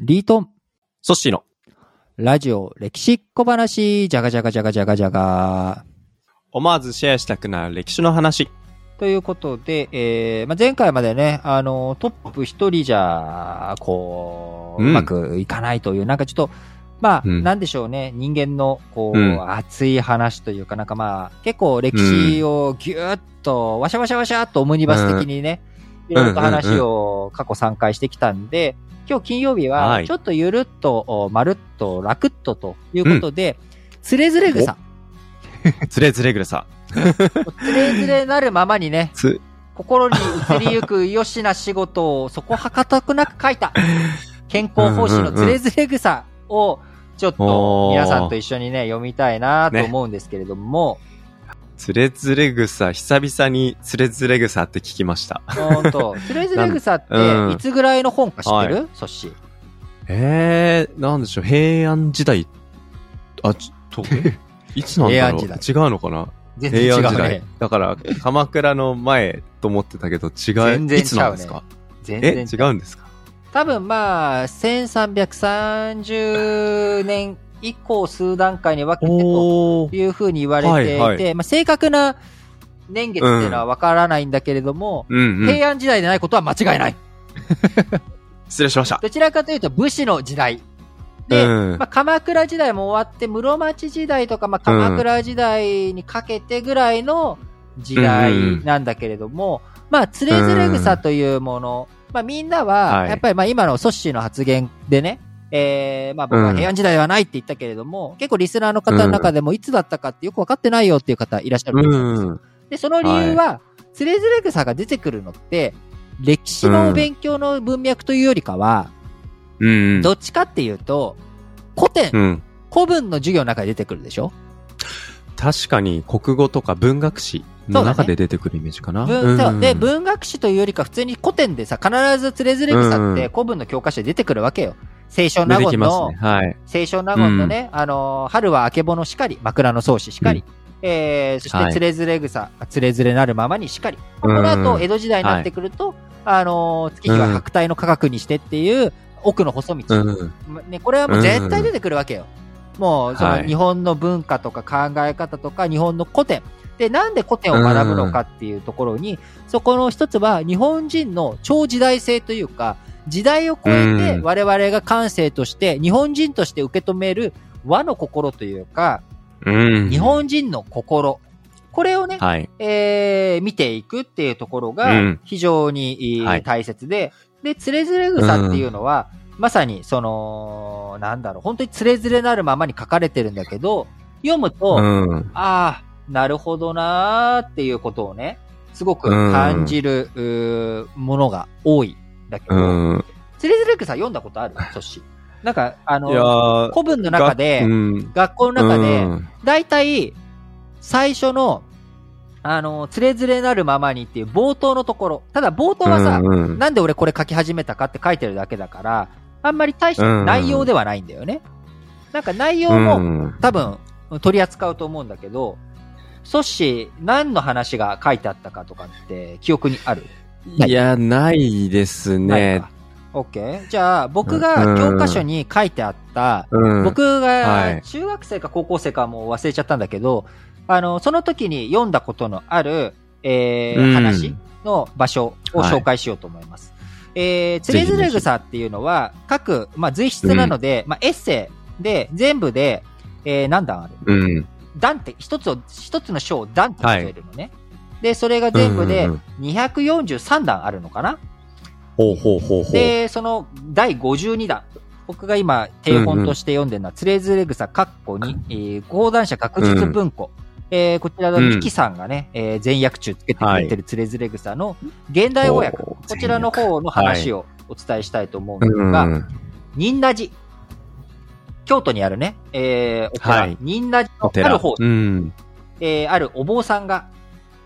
リートン、ソッシーの。ラジオ歴史小話、じゃがじゃがじゃがじゃがじゃが。思わずシェアしたくなる歴史の話。ということで、えーまあ、前回までね、あの、トップ一人じゃ、こう、ううんまくいかないという、なんかちょっと、まあ、うんなんでしょうね、人間の、こう、うん熱い話というか、なんかまあ、結構歴史をぎゅーっと、わしゃわしゃわしゃっとオムニバス的にね、いろいろと話を過去3回してきたんで、今日金曜日は、はい。ちょっとゆるっと、おまるっと、ラクッとということで、つれづれ草。つれづれぐる さ。つれづれなるままにね、つ、心に移りゆくよしな仕事をそこはかたくなく書いた健康方針のつれづれ草をちょっと皆さんと一緒にね読みたいなと思うんですけれども、つれづれぐさ、久々につれづれぐさって聞きました。ほんと、つれづれ草ってうんいつぐらいの本か知ってる、はそっしー。えー、なんでしょう、平安時代。あ、ちょっと、え？いつなんだろう平安時違うのかな？全然違う平安時代ね。。だから、鎌倉の前と思ってたけど、違う。全然いつなんですか？全え、然違うんですか？多分まあ、1330年以降数段階に分けてと。いうふうに言われていて、はいはまあ、正確な年月っていうのはわからないんだけれども、うんうん。平安時代でないことは間違いない。失礼しました。どちらかというと武士の時代。で、うんまあ、鎌倉時代も終わって、室町時代とか、まあ、鎌倉時代にかけてぐらいの時代なんだけれども、まあ、つれづれ草というもの、まあ、みんなは、はいやっぱりまあ、今のソッシーの発言でね、えー、まあ僕は平安時代ではないって言ったけれども、結構リスナーの方の中でもいつだったかってよくわかってないよっていう方いらっしゃると思うんですよ。うん。で、その理由は、つれづれ草が出てくるのって、歴史の勉強の文脈というよりかは、うん。どっちかっていうと、古典、うん。古文の授業の中で出てくるでしょ？確かに国語とか文学史の中で出てくるイメージかな。文そううんで、文学史というよりか普通に古典でさ、必ずつれづれ草って古文の教科書で出てくるわけよ。清少納言の、ね。はい。清少納言のね、あのー、春はあけぼのしかり、枕草子しかり、えー、そしてはいつれづれ草、つれづれなるままにしかり。こうんの後、江戸時代になってくると、あのー、月日は白帯の価格にしてっていう、奥の細道。うん。ね、これはもう絶対出てくるわけよ。もう、そのはい日本の文化とか考え方とか、日本の古典。で、なんで古典を学ぶのかっていうところに、そこの一つは日本人の超時代性というか、時代を超えてうん我々が感性として、日本人として受け止める和の心というか、うん。日本人の心。これをね、はい。えー、見ていくっていうところうがん非常に、大切で、で、つれづれ草っていうのは、まさに、その、なんだろう、本当につれづれなるままに書かれてるんだけど、読むと、うん。ああ、なるほどなーっていうことをね、すごく感じる、うーものが多いんだけど、うん。つれづれ草読んだことある？ソッシーなんか、あの、ー古文の中で、うん。学校の中で、うん大体、最初の、あの、つれづれなるままにっていう冒頭のところ。ただ冒頭はさ、うんうんなんで俺これ書き始めたかって書いてるだけだから、あんまり大した内容ではないんだよね。なんか内容うもん多分取り扱うと思うんだけど、ソッシー何の話が書いてあったかとかって記憶にある？い？や、ないですねか。オッケー。じゃあ僕が教科書に書いてあった、うん。僕はがい中学生か高校生かもう忘れちゃったんだけど、あの、その時に読んだことのある、えーうん話の場所を紹介しようと思います。えー、つれづれ草っていうのは、各、まあ、随筆なので、まあ、エッセイで、全部で、えー、何段あるうん。段って、一つを、一つの章を段って数えるのね。で、それが全部でうんうん243段あるのかなほうほうほうほう。で、その第52弾。僕が今、定本として読んでるのは、つれづれ草、カッコに、えー講談社確実文庫。えーこちらのミキさんがね、えー全訳中つけてくれてるつれづれ草の現代語訳。こちらの方の話をお伝えしたいと思うんですが、うん。仁和寺。京都にあるね、えーお寺、はい仁和寺の。ある方、うん。えーあるお坊さんが、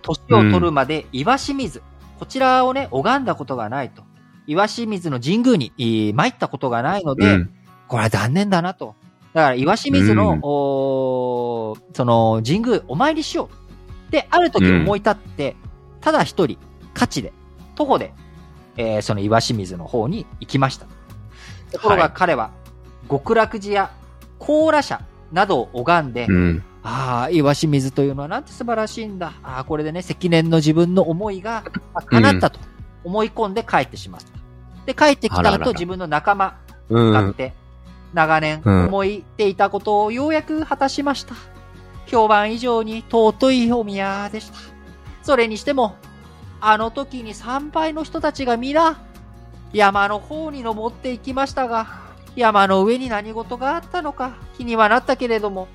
年を取るまで岩清水、こちらをね、拝んだことがないと。岩清水の神宮に、えー参ったことがないので、うんこれは残念だなと。だから、岩清水の、うんおーその、神宮お参りしよう。で、ある時思い立って、ただ一人、価値で、徒歩で、えーその岩清水の方に行きました。ところはいが彼は、極楽寺や高羅社などを拝んで、うん。ああ、岩清水というのはなんて素晴らしいんだ。ああ、これでね、積年の自分の思いがあ叶ったと思い込んで帰ってしまった。で、帰ってきた後、自分の仲間、うん。使って、長年うん思いていたことをようやく果たしました。評判以上に尊いお宮でした。それにしても、あの時に参拝の人たちが皆、山の方に登っていきましたが、山の上に何事があったのか気にはなったけれども、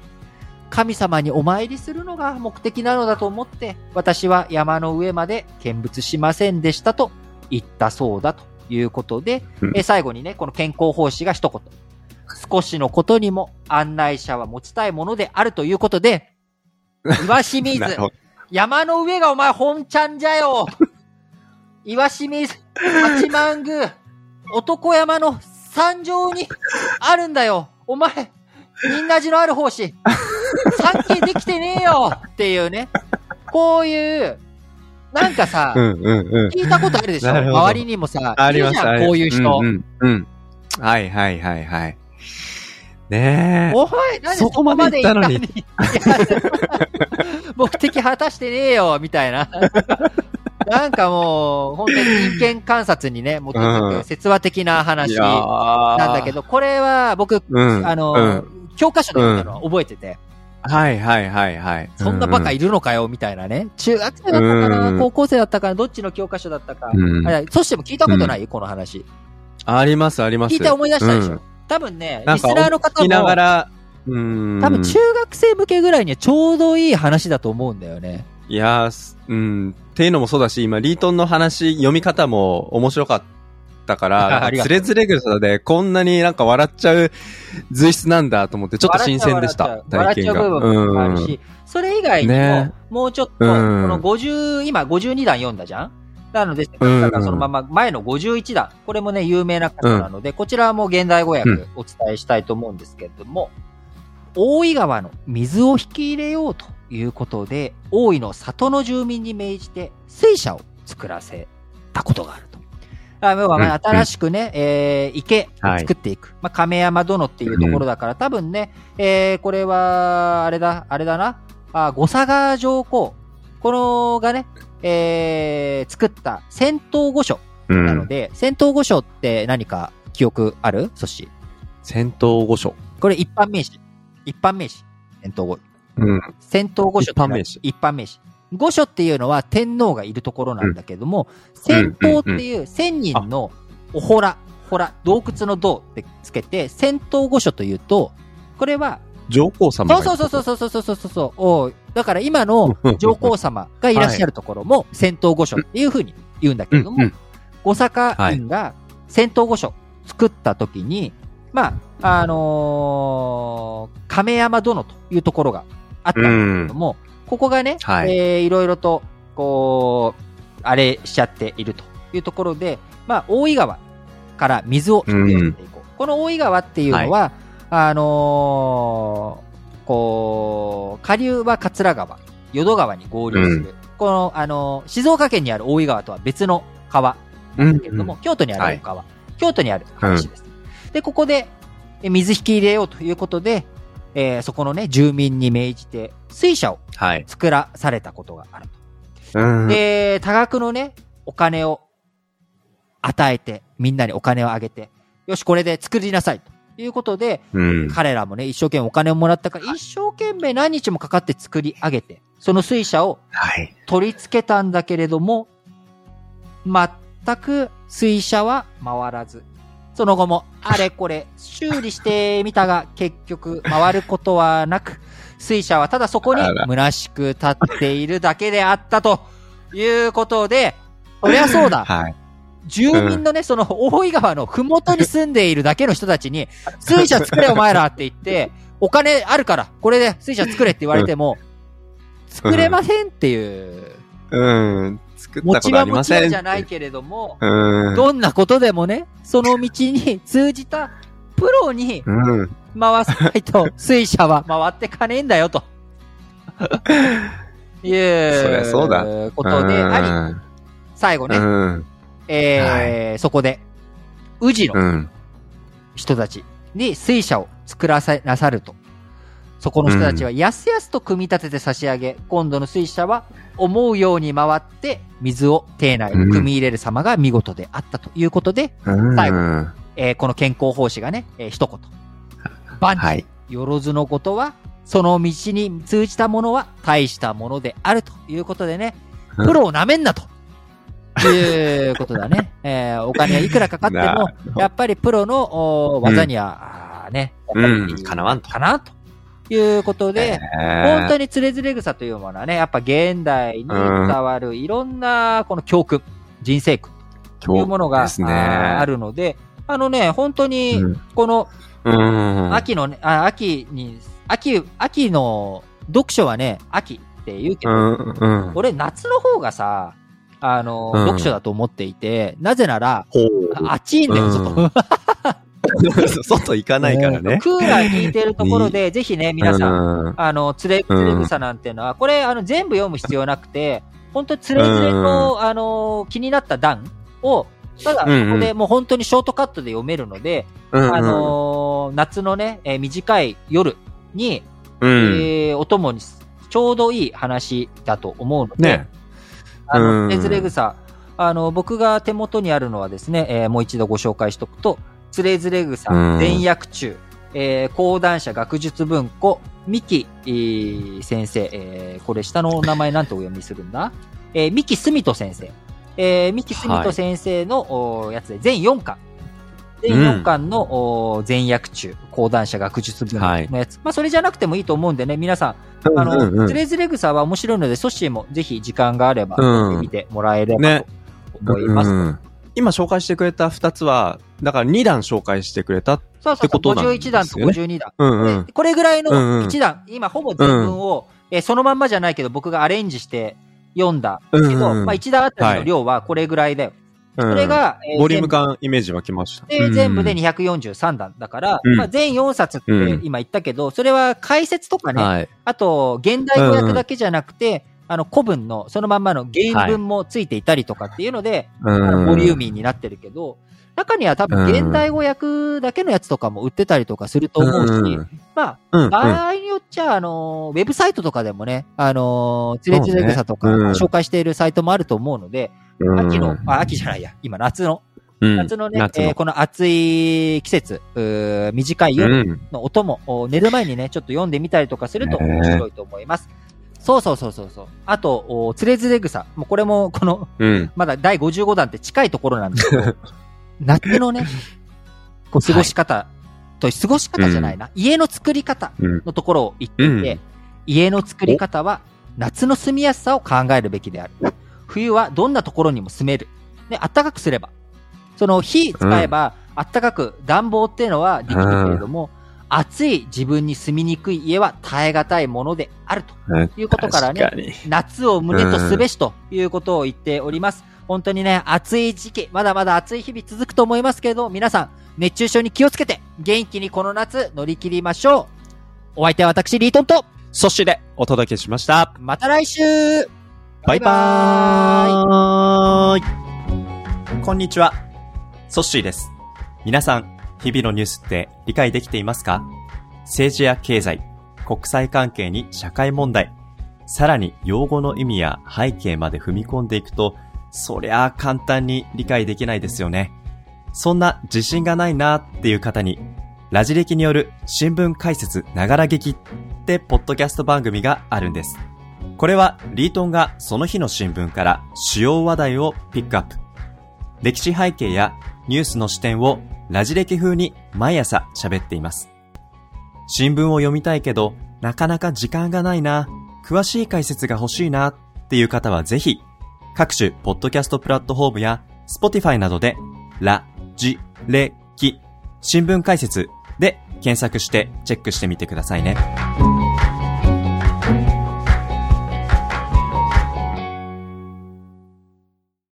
神様にお参りするのが目的なのだと思って、私は山の上まで見物しませんでしたと言ったそうだということで、うんえ最後にね、この健康奉仕が一言。少しのことにも案内者は持ちたいものであるということで、岩清水山の上がお前本ちゃんじゃよ岩清水、八幡宮、男山の山上にあるんだよお前、みんなじのある奉仕、参詣できてねえよっていうね。こういう、なんかさ、うんうんうん。聞いたことあるでしょ？周りにもさ、あります、いるじゃん、ありますこういう人。うんうん。うんはいはいはいはい。ねえ。お前、なんでそこまで行ったのに 目的果たしてねえよ、みたいな。なんかもう、本当に人間観察にね、基づうんく説話的な話ななんだけ。ど、これは僕、うん。あの、うん教科書で見たのは覚えてて、はいはいはいはい。そんなバカいる。るのかよ、みたいなね。中学生だったかな、うん高校生だったかなどっちの教科書だったか。うんあそしても聞いたことない、この話。ありますあります。聞いて思い出したでしょ。うん多分ね、リスナーの方聞きながも、ら、うん。多分中学生向けぐらいにはちょうどいい話だと思うんだよね。いやうん。っていうのもそうだし、今、リートンの話、読み方も面白かったから、つれづれ草でこんなになんか笑っちゃう随筆なんだと思って、ちょっと新鮮でした、笑体験が。っちゃう部分もあるし、それ以外にも、ねもうちょっと、こうんの50、今52弾読んだじゃんなので、そのまま前の51弾、これもね、有名な箇所なので、こちらはもう現代語訳うんお伝えしたいと思うんですけれども、大井川の水を引き入れようということで、大井の里の住民に命じて水車を作らせたことがあると。新しくね、えー池を作っていく。まあ、亀山殿っていうところだから、多分ね、えーこれは、あれだ、あれだな、あ五佐川上皇。このがね、えー作った戦闘御所うなので、戦闘御所って何か記憶ある？そし。戦闘御所。これ一般名詞。一般名詞。戦闘御うん。戦闘御所一般名詞一般名詞。御所っていうのは天皇がいるところなんだけども、戦闘っていう千人のおほら、ほら、洞窟の洞ってつけて、戦闘御所というと、これは、上皇様そうそうそうそうそうそうそうそうだから今の上皇様がいらっしゃるところも戦闘御所っていうふうに言うんだけれども、うん。うん。御坂院が戦闘御所作った時に、まあ、あのー亀山殿というところがあったんだけれども、ここがね、はい。えーいろいろと、こう、あれしちゃっているというところで、まあ、大井川から水を引き寄せていこう。この大井川っていうのは、あのーこう、下流は桂川、淀川に合流する。この、あのー静岡県にある大井川とは別の川なんだけれども、京都にある大川、京都にある話です。で、ここで、え水引き入れようということで、えーそこのね、住民に命じて、水車をはい。作らされたことがあると。うん。で、多額のね、お金を与えて、みんなにお金をあげて、よし、これで作りなさい。ということで、うん。彼らもね、一生懸命お金をもらったから、一生懸命何日もかかって作り上げて、その水車をはい。取り付けたんだけれども、全く水車は回らず、その後もあれこれ修理してみたが結局回ることはなく、水車はただそこに虚しく立っているだけであったということで、そりゃそうだ。はい。住民のね、その大井川のふもとに住んでいるだけの人たちに、水車作れお前らって言って、お金あるから、これで水車作れって言われても、作れませんっていう、うん。作った持ちことありません。じゃないけれども、うん。どんなことでもね、その道に通じたプロにうん。回さないと、水車は回ってかねえんだよ、と。いう、ことであり、最後ね、うん。えーそこで、宇治のうん。人たちに水車を作らせなさると。そこの人たちはやすやすと組み立てて差し上げ、今度の水車は思うように回って水を艇内に組み入れる様が見事であったということで、最後えーこの健康奉仕がね、えー一言。万事、はい。よろずのことは、その道に通じたものは大したものであるということでね、うんプロを舐めんなと。いうことだね。えーお金はいくらかかって なもやっぱりプロのお技には、あーね、やっぱりうんかなわんとかなということで、本本当につれづれ草というものはね、やっぱ現代に伝わるいろんなこの教訓、人生訓というものが、ね。あるので、あのね、本当にうん、このうん。秋のね、あ秋に、秋、秋の読書はね、秋って言うけど、うん、うん。俺夏の方がさ、あの、うん読書だと思っていて、なぜなら、ほう。暑いんだよ、外。外行かないからね。クーラー効いてるところで、ぜひね、皆さん、ん。あの、つれ、つれ草なんていうのは、これ、あの、全部読む必要なくて、本当につれづれの、あの、気になった段を、ただ、うんうんそこでもう本当にショートカットで読めるので、うんあ、のー夏のね、えー短い夜に、うん。えーお供にちょうどいい話だと思うので、ね。あの、うん。つれ草、あの、僕が手元にあるのはですね、えーもう一度ご紹介しとくと、つれづれ草うん。全薬中、えー講談社学術文庫、三木、えー先生、えーこれ下の名前なんてお読みするんだ？えー三木住人先生。えー三木住人先生の、おやつで全4巻。全4巻の、お全薬中、講談社学術文庫のやつ。まあ、それじゃなくてもいいと思うんでね、皆さん、あの、うんうんつれづれ草は面白いので、ソッシーもぜひ時間があれば、うん見てもらえればねと思います。うん今紹介してくれた二つは、だから2段紹介してくれた。そうそうそう、ってことなんです51よね段と52段。うんうんで。これぐらいのうんうん1段、今ほぼ全文を、えーそのまんまじゃないけど、僕がアレンジして読んだけど、うんうんまあ1段あたりの量はこれぐらいだよ。そそれ、が、えーボリューム感イメージ湧きました。で、全部でうん243段だから、うん。まあ、全4冊ってうん。今言ったけど、それは解説とかね、はい。あと、現代語訳だけじゃなくて、あの、古文の、そのまんまの原文もついていたりとかっていうので、あのボリューミーになってるけど、中には多分現代語訳だけのやつとかも売ってたりとかすると思うし、うん。まうんあ、場合によっちゃ、あの、ウェブサイトとかでもね、あの、つれつれ草とか紹介しているサイトもあると思うので、うん。秋の、あ、秋じゃないや、今夏の、うん。夏のね、夏の。えーこの暑い季節、短い夜うん。の音も、お寝る前にね、ちょっと読んでみたりとかするとね。面白いと思います。そうそうそうそうそう。あと、おつれづれ草。もうこれも、この、うん。まだ第55弾って近いところなんですけど、夏のね、こう過ごし方と、過ごし方じゃないな、家の作り方うん。のところを言っていて、うん家の作り方は夏の住みやすさを考えるべきである。冬はどんなところにも住める。で、暖かくすれば。その火使えば、暖かく暖房っていうのはできるけれども、暑い自分に住みにくい家は耐え難いものであるということからね。夏を胸とすべしということを言っております。本当にね、暑い時期、まだまだ暑い日々続くと思いますけれど、皆さん、熱中症に気をつけて、元気にこの夏乗り切りましょう。お相手は私、リートンと、そしてでお届けしました。また来週バイバーイこんにちは。ソッシーです。皆さん、日々のニュースって理解できていますか？政治や経済、国際関係に社会問題、さらに用語の意味や背景まで踏み込んでいくと、そりゃあ簡単に理解できないですよね。そんな自信がないなっていう方に、ラジ歴による新聞解説ながら劇ってポッドキャスト番組があるんです。これはリートンがその日の新聞から主要話題をピックアップ。歴史背景やニュースの視点をラジ歴風に毎朝喋っています。新聞を読みたいけど、なかなか時間がないな、詳しい解説が欲しいなっていう方はぜひ、各種ポッドキャストプラットフォームや Spotify などで、ラ、ジ、レ、キ、新聞解説で検索してチェックしてみてくださいね。